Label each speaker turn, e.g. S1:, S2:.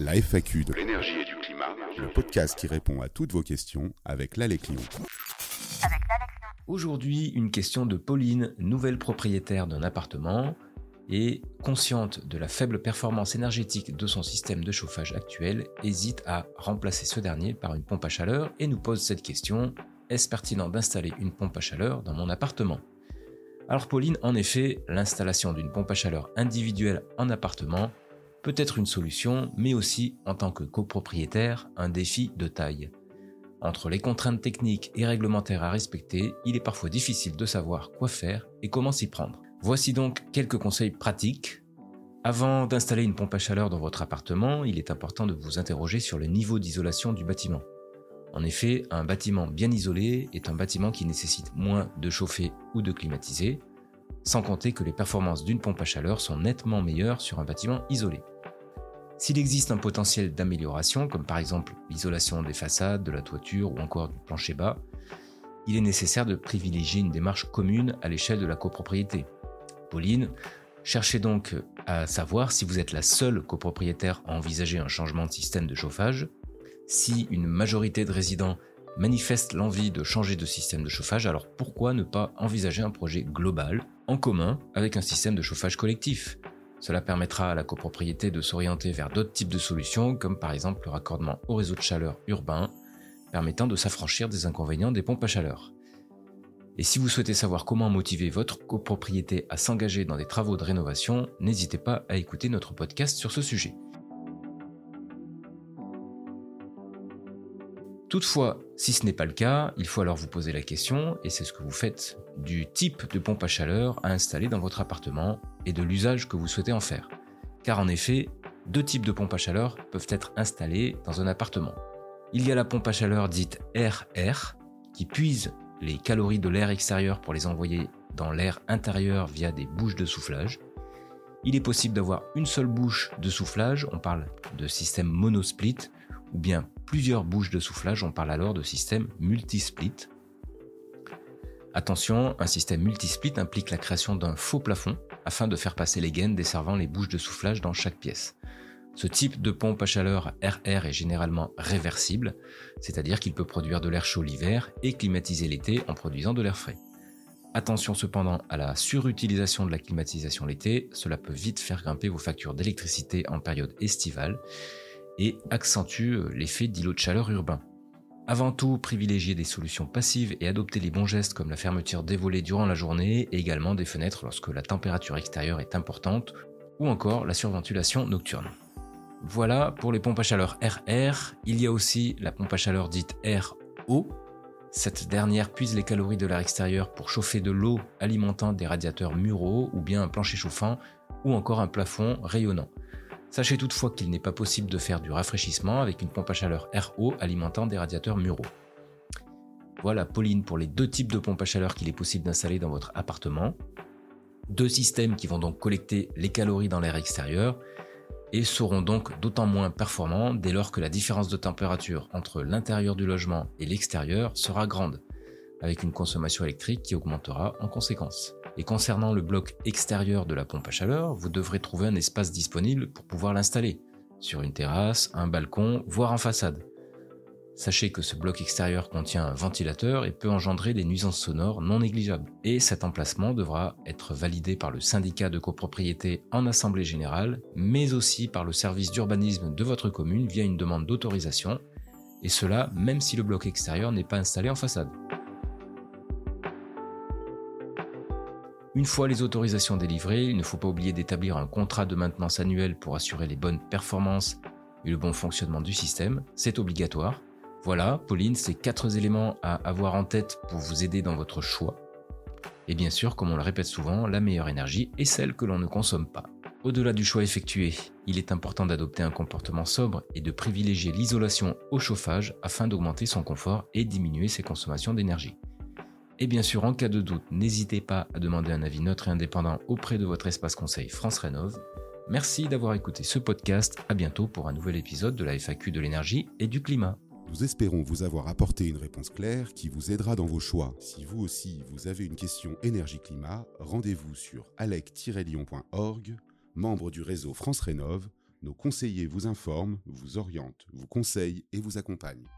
S1: La FAQ de l'énergie et du climat, le podcast qui répond à toutes vos questions avec l'Allée Clion.
S2: Aujourd'hui, une question de Pauline, nouvelle propriétaire d'un appartement et consciente de la faible performance énergétique de son système de chauffage actuel, hésite à remplacer ce dernier par une pompe à chaleur et nous pose cette question. Est-ce pertinent d'installer une pompe à chaleur dans mon appartement? Alors Pauline, en effet, l'installation d'une pompe à chaleur individuelle en appartement peut être une solution, mais aussi en tant que copropriétaire, un défi de taille. Entre les contraintes techniques et réglementaires à respecter, il est parfois difficile de savoir quoi faire et comment s'y prendre. Voici donc quelques conseils pratiques. Avant d'installer une pompe à chaleur dans votre appartement, il est important de vous interroger sur le niveau d'isolation du bâtiment. En effet, un bâtiment bien isolé est un bâtiment qui nécessite moins de chauffer ou de climatiser, sans compter que les performances d'une pompe à chaleur sont nettement meilleures sur un bâtiment isolé. S'il existe un potentiel d'amélioration, comme par exemple l'isolation des façades, de la toiture ou encore du plancher bas, il est nécessaire de privilégier une démarche commune à l'échelle de la copropriété. Pauline, cherchez donc à savoir si vous êtes la seule copropriétaire à envisager un changement de système de chauffage, si une majorité de résidents manifeste l'envie de changer de système de chauffage, alors pourquoi ne pas envisager un projet global, en commun, avec un système de chauffage collectif Cela permettra à la copropriété de s'orienter vers d'autres types de solutions, comme par exemple le raccordement au réseau de chaleur urbain, permettant de s'affranchir des inconvénients des pompes à chaleur. Et si vous souhaitez savoir comment motiver votre copropriété à s'engager dans des travaux de rénovation, n'hésitez pas à écouter notre podcast sur ce sujet. Toutefois, si ce n'est pas le cas, il faut alors vous poser la question, et c'est ce que vous faites, du type de pompe à chaleur à installer dans votre appartement et de l'usage que vous souhaitez en faire. Car en effet, deux types de pompes à chaleur peuvent être installés dans un appartement. Il y a la pompe à chaleur dite RR, qui puise les calories de l'air extérieur pour les envoyer dans l'air intérieur via des bouches de soufflage. Il est possible d'avoir une seule bouche de soufflage, on parle de système monosplit, ou bien plusieurs bouches de soufflage, on parle alors de système multisplit. Attention, un système multisplit implique la création d'un faux plafond afin de faire passer les gaines desservant les bouches de soufflage dans chaque pièce. Ce type de pompe à chaleur RR est généralement réversible, c'est-à-dire qu'il peut produire de l'air chaud l'hiver et climatiser l'été en produisant de l'air frais. Attention cependant à la surutilisation de la climatisation l'été, cela peut vite faire grimper vos factures d'électricité en période estivale et accentue euh, l'effet d'îlot de chaleur urbain. Avant tout, privilégier des solutions passives et adopter les bons gestes comme la fermeture des durant la journée et également des fenêtres lorsque la température extérieure est importante ou encore la surventilation nocturne. Voilà pour les pompes à chaleur RR. Il y a aussi la pompe à chaleur dite RO. Cette dernière puise les calories de l'air extérieur pour chauffer de l'eau alimentant des radiateurs muraux ou bien un plancher chauffant ou encore un plafond rayonnant. Sachez toutefois qu'il n'est pas possible de faire du rafraîchissement avec une pompe à chaleur RO alimentant des radiateurs muraux. Voilà Pauline pour les deux types de pompes à chaleur qu'il est possible d'installer dans votre appartement. Deux systèmes qui vont donc collecter les calories dans l'air extérieur et seront donc d'autant moins performants dès lors que la différence de température entre l'intérieur du logement et l'extérieur sera grande, avec une consommation électrique qui augmentera en conséquence. Et concernant le bloc extérieur de la pompe à chaleur, vous devrez trouver un espace disponible pour pouvoir l'installer, sur une terrasse, un balcon, voire en façade. Sachez que ce bloc extérieur contient un ventilateur et peut engendrer des nuisances sonores non négligeables. Et cet emplacement devra être validé par le syndicat de copropriété en assemblée générale, mais aussi par le service d'urbanisme de votre commune via une demande d'autorisation, et cela même si le bloc extérieur n'est pas installé en façade. Une fois les autorisations délivrées, il ne faut pas oublier d'établir un contrat de maintenance annuel pour assurer les bonnes performances et le bon fonctionnement du système. C'est obligatoire. Voilà, Pauline, ces quatre éléments à avoir en tête pour vous aider dans votre choix. Et bien sûr, comme on le répète souvent, la meilleure énergie est celle que l'on ne consomme pas. Au-delà du choix effectué, il est important d'adopter un comportement sobre et de privilégier l'isolation au chauffage afin d'augmenter son confort et diminuer ses consommations d'énergie. Et bien sûr, en cas de doute, n'hésitez pas à demander un avis neutre et indépendant auprès de votre espace conseil France Rénov. Merci d'avoir écouté ce podcast. À bientôt pour un nouvel épisode de la FAQ de l'énergie et du climat.
S1: Nous espérons vous avoir apporté une réponse claire qui vous aidera dans vos choix. Si vous aussi vous avez une question énergie-climat, rendez-vous sur alec-lyon.org, membre du réseau France Rénov, Nos conseillers vous informent, vous orientent, vous conseillent et vous accompagnent.